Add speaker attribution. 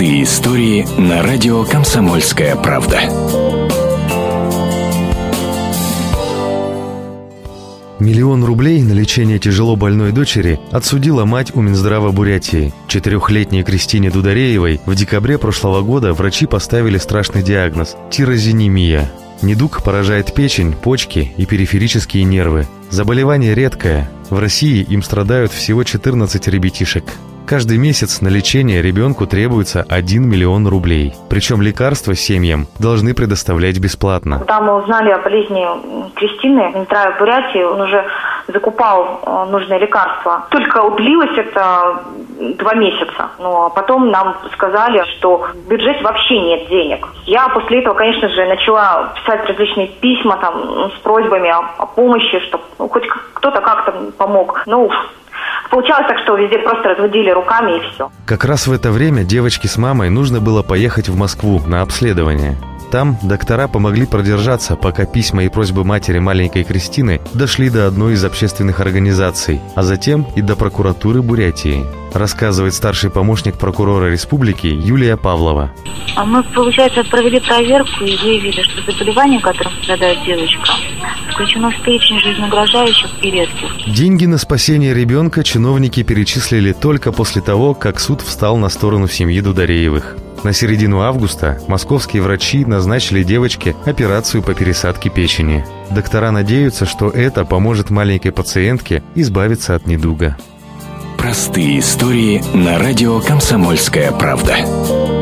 Speaker 1: Простые истории на радио «Комсомольская правда».
Speaker 2: Миллион рублей на лечение тяжело больной дочери отсудила мать у Минздрава Бурятии. Четырехлетней Кристине Дудареевой в декабре прошлого года врачи поставили страшный диагноз – тирозинемия. Недуг поражает печень, почки и периферические нервы. Заболевание редкое. В России им страдают всего 14 ребятишек. Каждый месяц на лечение ребенку требуется 1 миллион рублей. Причем лекарства семьям должны предоставлять бесплатно.
Speaker 3: Когда мы узнали о болезни Кристины, Минздрав Бурятии, он уже закупал э, нужные лекарства. Только удлилось это два месяца. Но потом нам сказали, что в бюджете вообще нет денег. Я после этого, конечно же, начала писать различные письма там, с просьбами о, о помощи, чтобы ну, хоть кто-то как-то помог. Ну, Получалось так, что везде просто разводили руками и все.
Speaker 2: Как раз в это время девочке с мамой нужно было поехать в Москву на обследование. Там доктора помогли продержаться, пока письма и просьбы матери маленькой Кристины дошли до одной из общественных организаций, а затем и до прокуратуры Бурятии, рассказывает старший помощник прокурора республики Юлия Павлова.
Speaker 4: А мы, получается, провели проверку и выявили, что заболевание, которым страдает девочка, включено в перечень жизнеугрожающих и редких.
Speaker 2: Деньги на спасение ребенка чиновники перечислили только после того, как суд встал на сторону семьи Дудареевых. На середину августа московские врачи назначили девочке операцию по пересадке печени. Доктора надеются, что это поможет маленькой пациентке избавиться от недуга.
Speaker 1: Простые истории на радио «Комсомольская правда».